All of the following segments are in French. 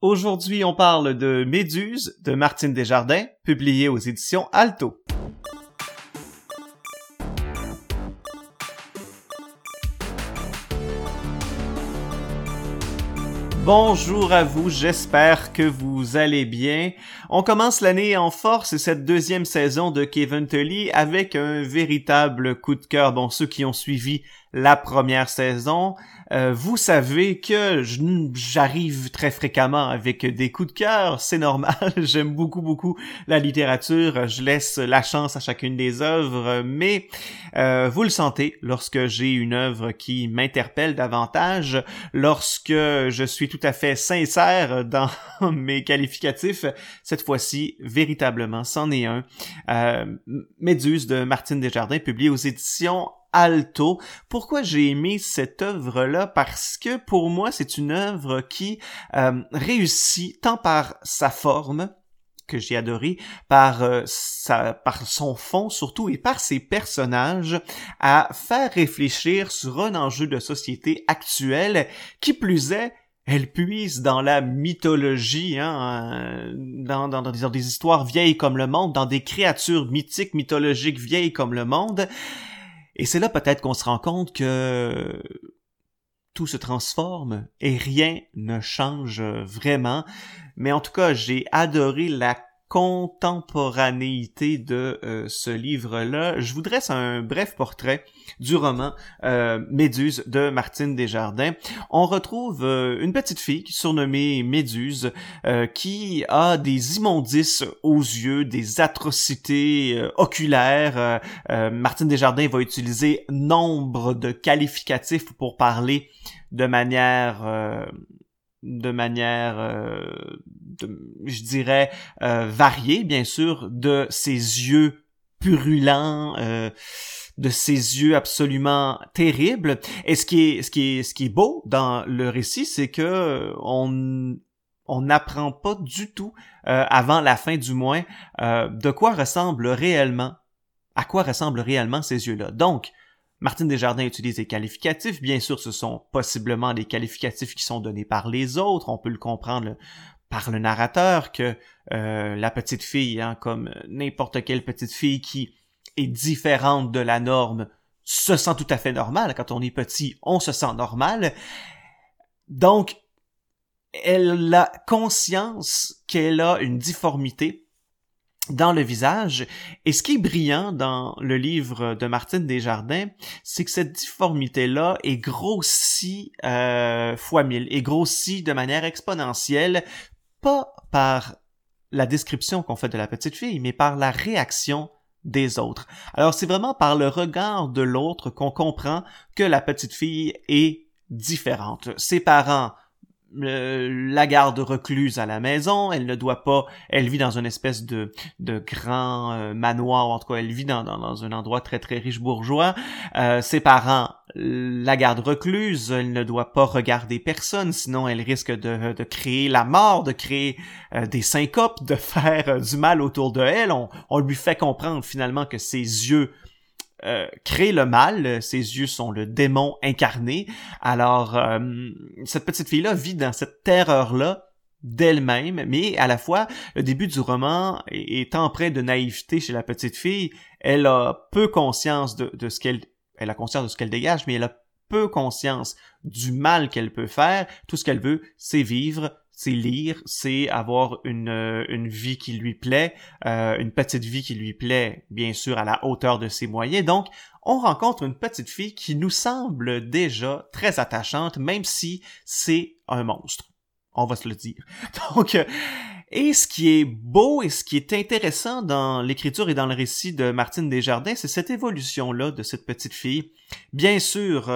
Aujourd'hui, on parle de Méduse de Martine Desjardins, publié aux éditions Alto. Bonjour à vous, j'espère que vous allez bien. On commence l'année en force et cette deuxième saison de Kevin Tully avec un véritable coup de cœur. Bon, ceux qui ont suivi la première saison, euh, vous savez que j'arrive très fréquemment avec des coups de cœur, c'est normal. J'aime beaucoup beaucoup la littérature, je laisse la chance à chacune des œuvres, mais euh, vous le sentez lorsque j'ai une œuvre qui m'interpelle davantage, lorsque je suis tout à fait sincère dans mes qualificatifs. Cette fois-ci, véritablement, c'en est un. Euh, Méduse de Martine Desjardins, publié aux éditions alto. Pourquoi j'ai aimé cette œuvre-là? Parce que pour moi, c'est une œuvre qui euh, réussit tant par sa forme, que j'ai adoré par euh, sa, par son fond surtout et par ses personnages à faire réfléchir sur un enjeu de société actuel qui plus est elle puise dans la mythologie, hein, dans, dans, dans, des histoires vieilles comme le monde, dans des créatures mythiques, mythologiques vieilles comme le monde. Et c'est là peut-être qu'on se rend compte que tout se transforme et rien ne change vraiment. Mais en tout cas, j'ai adoré la contemporanéité de euh, ce livre-là, je vous dresse un bref portrait du roman euh, Méduse de Martine Desjardins. On retrouve euh, une petite fille surnommée Méduse qui a des immondices aux yeux, des atrocités oculaires. Martine Desjardins va utiliser nombre de qualificatifs pour parler de manière de manière, je dirais, euh, variée, bien sûr, de ses yeux purulents, euh, de ses yeux absolument terribles. Et ce qui est, ce beau dans le récit, c'est que on on n'apprend pas du tout, avant la fin du moins, de quoi ressemble réellement, à quoi ressemblent réellement ces yeux-là. Donc, Martine Desjardins utilise des qualificatifs. Bien sûr, ce sont possiblement des qualificatifs qui sont donnés par les autres. On peut le comprendre par le narrateur que euh, la petite fille, hein, comme n'importe quelle petite fille qui est différente de la norme, se sent tout à fait normal. Quand on est petit, on se sent normal. Donc, elle a conscience qu'elle a une difformité dans le visage. Et ce qui est brillant dans le livre de Martine Desjardins, c'est que cette difformité-là est grossie euh, fois mille, est grossie de manière exponentielle, pas par la description qu'on fait de la petite fille, mais par la réaction des autres. Alors c'est vraiment par le regard de l'autre qu'on comprend que la petite fille est différente. Ses parents la garde recluse à la maison, elle ne doit pas, elle vit dans une espèce de, de grand euh, manoir, en tout cas elle vit dans, dans, un endroit très très riche bourgeois. Euh, ses parents la garde recluse, elle ne doit pas regarder personne, sinon elle risque de, de créer la mort, de créer euh, des syncopes, de faire du mal autour de elle. On, on lui fait comprendre finalement que ses yeux euh, crée le mal, ses yeux sont le démon incarné. Alors, euh, cette petite fille-là vit dans cette terreur-là d'elle-même, mais à la fois, le début du roman est empreint de naïveté chez la petite fille. Elle a peu conscience de, de ce qu'elle, elle a conscience de ce qu'elle dégage, mais elle a peu conscience du mal qu'elle peut faire. Tout ce qu'elle veut, c'est vivre, c'est lire, c'est avoir une, euh, une vie qui lui plaît, euh, une petite vie qui lui plaît, bien sûr, à la hauteur de ses moyens. Donc, on rencontre une petite fille qui nous semble déjà très attachante, même si c'est un monstre. On va se le dire. Donc, euh, et ce qui est beau et ce qui est intéressant dans l'écriture et dans le récit de Martine Desjardins, c'est cette évolution-là de cette petite fille. Bien sûr,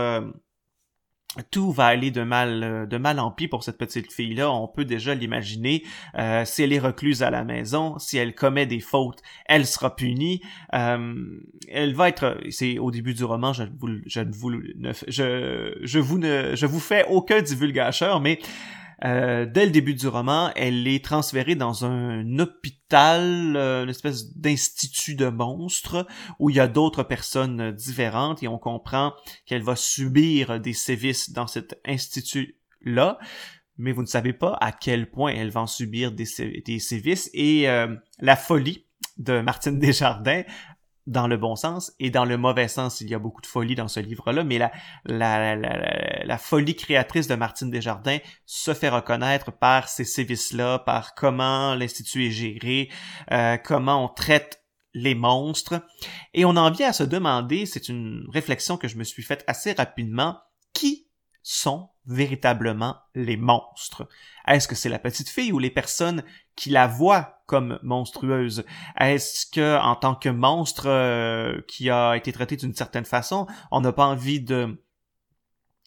tout va aller de mal euh, de mal en pis pour cette petite fille là on peut déjà l'imaginer euh, si elle est recluse à la maison si elle commet des fautes elle sera punie. Euh, elle va être c'est au début du roman je, vous, je ne vous je, je vous ne je vous fais aucun divulgateur mais euh, dès le début du roman, elle est transférée dans un hôpital, euh, une espèce d'institut de monstres, où il y a d'autres personnes différentes et on comprend qu'elle va subir des sévices dans cet institut-là. mais vous ne savez pas à quel point elles vont subir des, des sévices et euh, la folie de Martine Desjardins dans le bon sens et dans le mauvais sens. Il y a beaucoup de folie dans ce livre-là, mais la, la, la, la, folie créatrice de Martine Desjardins se fait reconnaître par ces sévices-là, par comment l'Institut est géré, euh, comment on traite les monstres. Et on en vient à se demander, c'est une réflexion que je me suis faite assez rapidement, qui sont véritablement les monstres? Est-ce que c'est la petite fille ou les personnes qui la voient comme monstrueuse? Est-ce que, en tant que monstre euh, qui a été traité d'une certaine façon, on n'a pas envie de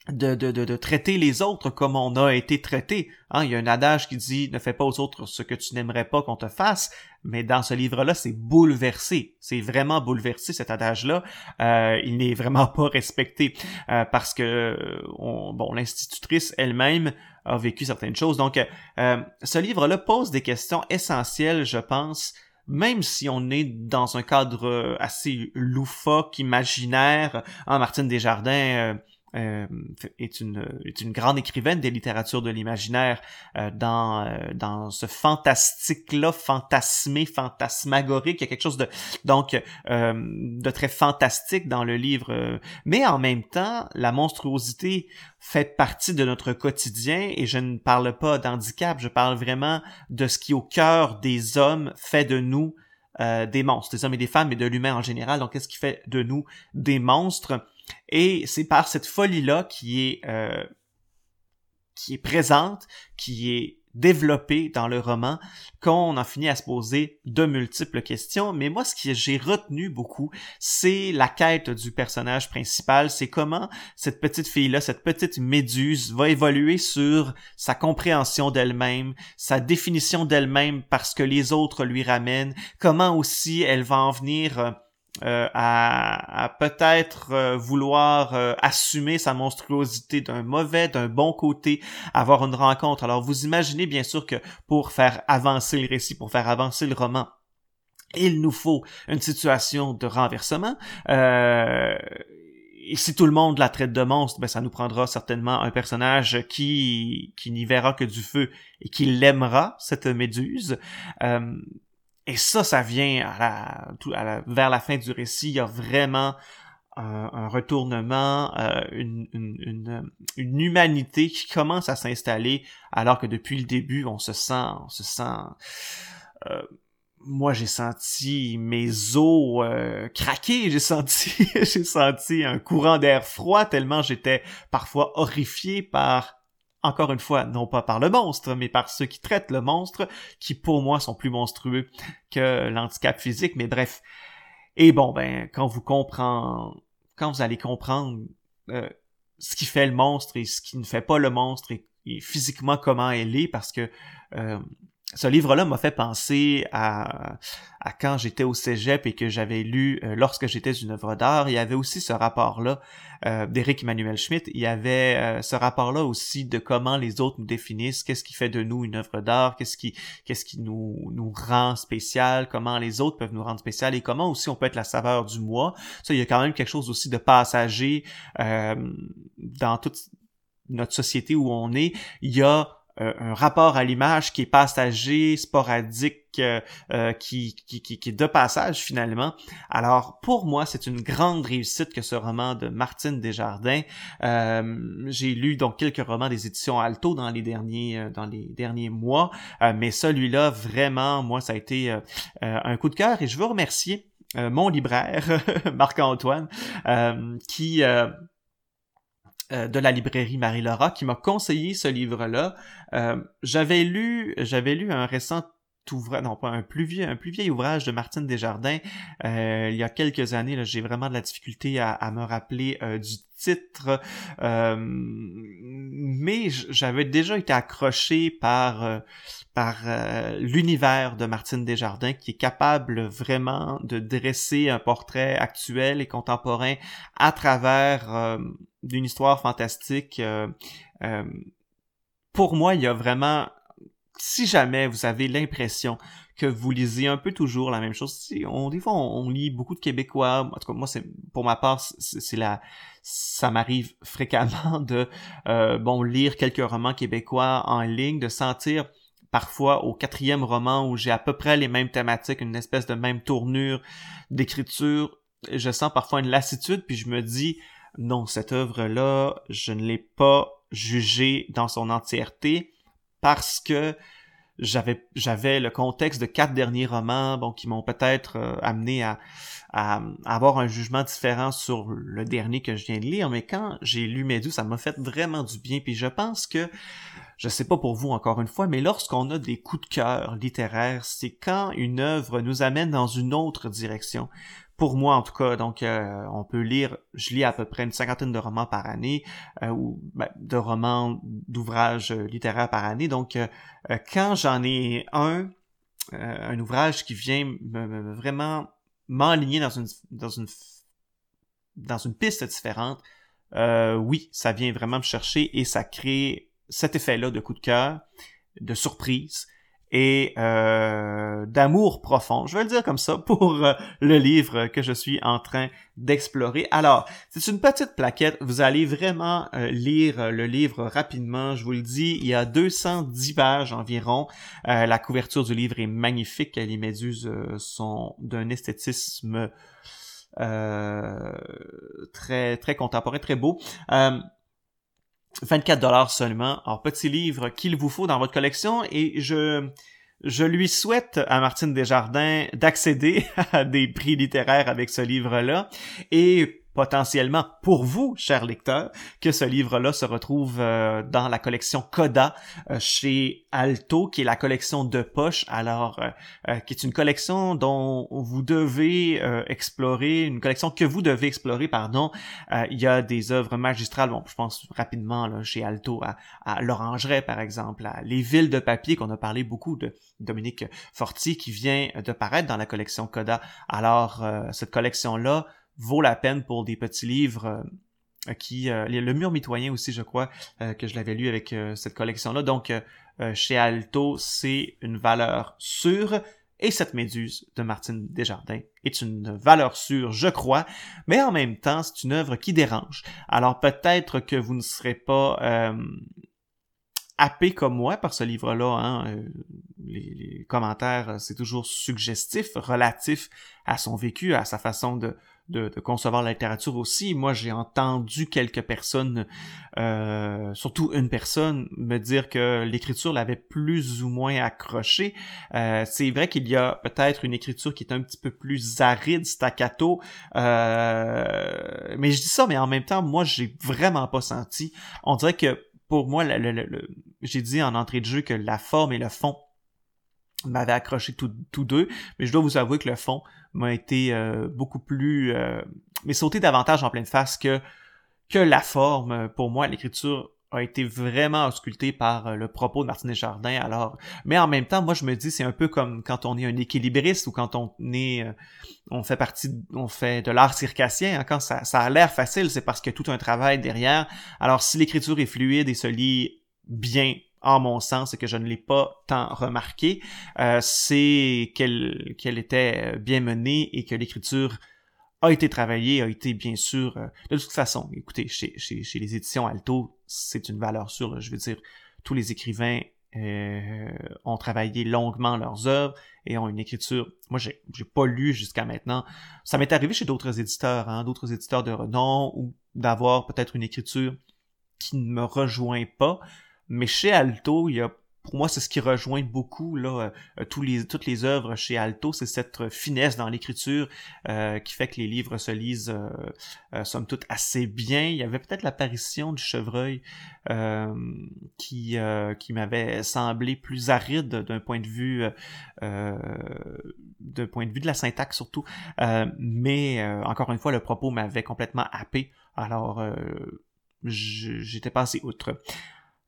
de, de, de, traiter les autres comme on a été traité. Hein, il y a un adage qui dit ne fais pas aux autres ce que tu n'aimerais pas qu'on te fasse, mais dans ce livre-là, c'est bouleversé. C'est vraiment bouleversé cet adage-là. Euh, il n'est vraiment pas respecté euh, parce que bon, l'institutrice elle-même a vécu certaines choses. Donc, euh, ce livre-là pose des questions essentielles, je pense, même si on est dans un cadre assez loufoque, imaginaire. Hein, Martine Desjardins euh, est, une, est une grande écrivaine des littératures de l'imaginaire euh, dans, euh, dans ce fantastique-là, fantasmé, fantasmagorique. Il y a quelque chose de donc de très fantastique dans le livre. mais en même temps, la monstruosité fait partie de notre quotidien et je ne parle pas d'handicap, je parle vraiment de ce qui au cœur des hommes fait de nous des monstres, des hommes et des femmes, et de l'humain en général. Donc, qu'est-ce qui fait de nous des monstres? Et c'est par cette folie-là qui est euh, qui est présente, qui est développée dans le roman, qu'on en finit à se poser de multiples questions. Mais moi, ce que j'ai retenu beaucoup, c'est la quête du personnage principal. C'est comment cette petite fille-là, cette petite méduse, va évoluer sur sa compréhension d'elle-même, sa définition d'elle-même parce que les autres lui ramènent. Comment aussi elle va en venir euh, à, peut-être euh, vouloir euh, assumer sa monstruosité d'un mauvais, d'un bon côté, avoir une rencontre. Alors vous imaginez bien sûr que pour faire avancer le récit, pour faire avancer le roman, il nous faut une situation de renversement. et si tout le monde la traite de monstre, ben ça nous prendra certainement un personnage qui qui n'y verra que du feu et qui l'aimera cette méduse. Et ça, ça vient vers la fin du récit. Il y a vraiment un, retournement, euh, une, une, une, humanité qui commence à s'installer, alors que depuis le début, on se sent, on se sent. Euh, moi, j'ai senti mes os euh, craquer. J'ai senti, j'ai senti un courant d'air froid tellement j'étais parfois horrifié par encore une fois, non pas par le monstre, mais par ceux qui traitent le monstre, qui pour moi sont plus monstrueux que l'handicap physique, mais bref. Et bon, ben, quand vous comprenez, quand vous allez comprendre euh, ce qui fait le monstre et ce qui ne fait pas le monstre et, physiquement comment elle est, parce que euh, ce livre-là m'a fait penser à, à quand j'étais au cégep et que j'avais lu euh, Lorsque j'étais une œuvre d'art. Il y avait aussi ce rapport-là euh, d'Éric Emmanuel Schmitt. Il y avait euh, ce rapport-là aussi de comment les autres nous définissent, qu'est-ce qui fait de nous une œuvre d'art, qu'est-ce qui, qu'est-ce qui nous, nous rend spécial, comment les autres peuvent nous rendre spécial? Et comment aussi on peut être la saveur du mois? Ça, il y a quand même quelque chose aussi de passager dans toute notre société où on est. Il y a euh, un rapport à l'image qui est passager, sporadique, euh, euh, qui, qui, qui, qui, est de passage finalement. Alors pour moi, c'est une grande réussite que ce roman de Martine Desjardins. J'ai lu donc quelques romans des éditions Alto dans les derniers dans les derniers mois, mais celui-là vraiment, moi, ça a été un coup de cœur et je veux remercier mon libraire Marc-Antoine qui euh, de la librairie Marie-Laura qui m'a conseillé ce livre-là. Euh, j'avais lu, j'avais lu un récent ouvrage, non pas un plus vieux, un plus vieil ouvrage de Martine Desjardins euh, il y a quelques années. J'ai vraiment de la difficulté à, me rappeler du titre, mais j'avais déjà été accroché par par l'univers de Martine Desjardins qui est capable vraiment de dresser un portrait actuel et contemporain à travers d'une histoire fantastique. Euh, euh, pour moi, il y a vraiment si jamais vous avez l'impression que vous lisez un peu toujours la même chose, si on, des fois on, lit beaucoup de Québécois, en tout cas moi c'est pour ma part c'est la ça m'arrive fréquemment de euh, bon lire quelques romans québécois en ligne, de sentir parfois au quatrième roman où j'ai à peu près les mêmes thématiques, une espèce de même tournure d'écriture, je sens parfois une lassitude puis je me dis non cette œuvre là je ne l'ai pas jugée dans son entièreté parce que j'avais le contexte de quatre derniers romans qui m'ont peut-être euh, amené à, à, avoir un jugement différent sur le dernier que je viens de lire. Mais quand j'ai lu Méduse ça m'a fait vraiment du bien. Puis je pense que je sais pas pour vous encore une fois mais lorsqu'on a des coups de cœur littéraires c'est quand une œuvre nous amène dans une autre direction pour moi en tout cas. Donc, euh, on peut lire, je lis à peu près une cinquantaine de romans par année, euh, ou ben, de romans, d'ouvrages littéraires par année. Donc, euh, quand j'en ai un, un ouvrage qui vient me, vraiment m'enligner dans une, dans une dans une piste différente, oui, ça vient vraiment me chercher et ça crée cet effet-là de coup de cœur, de surprise, et euh, d'amour profond, je vais le dire comme ça, pour euh, le livre que je suis en train d'explorer. Alors, c'est une petite plaquette, vous allez vraiment euh, lire le livre rapidement, je vous le dis, il y a 210 pages environ, la couverture du livre est magnifique, les méduses sont d'un esthétisme très très contemporain, très beau. 24 dollars seulement. Alors, petit livre qu'il vous faut dans votre collection et je, je lui souhaite à Martine Desjardins d'accéder à des prix littéraires avec ce livre-là et potentiellement pour vous, chers lecteurs, que ce livre-là se retrouve euh, dans la collection Coda euh, chez Alto, qui est la collection de poche, alors euh, qui est une collection dont vous devez explorer, une collection que vous devez explorer, pardon. il y a des œuvres magistrales, bon, je pense rapidement là, chez Alto à, à l'Orangerie, par exemple, à Les Villes de papier, qu'on a parlé beaucoup de Dominique Fortier, qui vient de paraître dans la collection Coda. Alors, cette collection-là, vaut la peine pour des petits livres euh, qui euh, le mur mitoyen aussi je crois euh, que je l'avais lu avec cette collection là donc chez Alto c'est une valeur sûre et cette méduse de Martine Desjardins est une valeur sûre, je crois, mais en même temps, c'est une œuvre qui dérange. Alors peut-être que vous ne serez pas happé comme moi par ce livre-là. Hein. Euh, les, commentaires, euh, c'est toujours suggestif, relatif à son vécu, à sa façon de, de, concevoir la littérature aussi. Moi, j'ai entendu quelques personnes, euh, surtout une personne, me dire que l'écriture l'avait plus ou moins accroché. c'est vrai qu'il y a peut-être une écriture qui est un petit peu plus aride, staccato, mais je dis ça, mais en même temps, moi, j'ai vraiment pas senti. On dirait que pour moi, le, j'ai dit en entrée de jeu que la forme et le fond m'avaient accroché tous deux, mais je dois vous avouer que le fond m'a été euh, beaucoup plus... Euh, mais sauté davantage en pleine face que, que la forme. Pour moi, l'écriture a été vraiment ausculté par euh, le propos de Martin Jardin. Alors, mais en même temps, moi je me dis c'est un peu comme quand on est un équilibriste ou quand on est, on fait partie, on fait de l'art circassien. Hein, quand ça, ça a l'air facile, c'est parce qu'il y a tout un travail derrière. Alors, si l'écriture est fluide et se lit bien en mon sens, et que je ne l'ai pas tant remarqué, euh, c'est qu'elle était bien menée et que l'écriture a été travaillée, a été bien sûr de toute façon. Écoutez, chez les éditions Alto, c'est une valeur sûre. Je veux dire, tous les écrivains euh, ont travaillé longuement leurs œuvres et ont une écriture. Moi, j'ai, j'ai pas lu jusqu'à maintenant. Ça m'est arrivé chez d'autres éditeurs, hein, d'autres éditeurs de renom, ou d'avoir peut-être une écriture qui ne me rejoint pas. Mais chez Alto, il y a pour moi, c'est ce qui rejoint beaucoup là, euh, tous les, toutes les œuvres chez Alto, c'est cette finesse dans l'écriture euh, qui fait que les livres se lisent, euh, euh somme toute, assez bien. Il y avait peut-être l'apparition du chevreuil qui, qui m'avait semblé plus aride d'un point de vue d'un point de vue de la syntaxe surtout. mais encore une fois, le propos m'avait complètement happé. Alors, j'étais passé outre.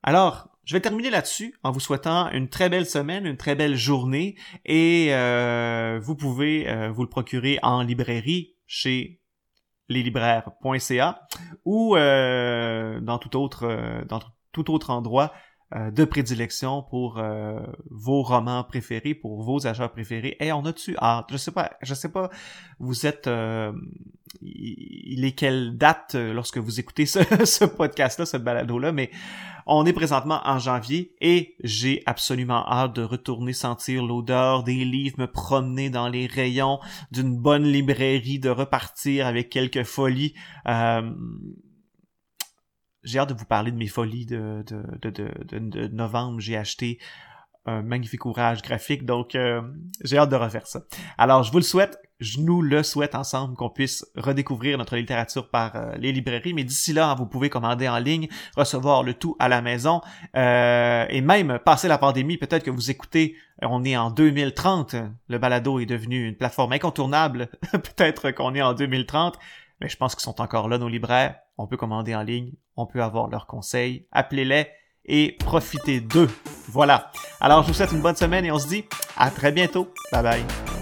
Alors, je vais terminer là-dessus en vous souhaitant une très belle semaine, une très belle journée et euh, vous pouvez euh, vous le procurer en librairie chez leslibraires.ca ou euh, dans tout autre dans tout autre endroit de prédilection pour euh, vos romans préférés, pour vos auteurs préférés. Et on a-tu hâte? Je sais pas, je sais pas, vous êtes... Euh, il est quelle date lorsque vous écoutez ce, podcast-là, ce balado-là, mais on est présentement en janvier et j'ai absolument hâte de retourner sentir l'odeur des livres, me promener dans les rayons d'une bonne librairie, de repartir avec quelques folies. Euh, j'ai hâte de vous parler de mes folies de, de, de, de, novembre. J'ai acheté un magnifique ouvrage graphique, donc euh, j'ai hâte de refaire ça. Alors, je vous le souhaite, je nous le souhaite ensemble qu'on puisse redécouvrir notre littérature par euh, les librairies, mais d'ici là, vous pouvez commander en ligne, recevoir le tout à la maison, euh, et même passer la pandémie, peut-être que vous écoutez, on est en 2030, le balado est devenu une plateforme incontournable, peut-être qu'on est en 2030, mais je pense qu'ils sont encore là, nos libraires. On peut commander en ligne, on peut avoir leurs conseils. Appelez-les et profitez d'eux. Voilà. Alors, je vous souhaite une bonne semaine et on se dit à très bientôt. Bye bye.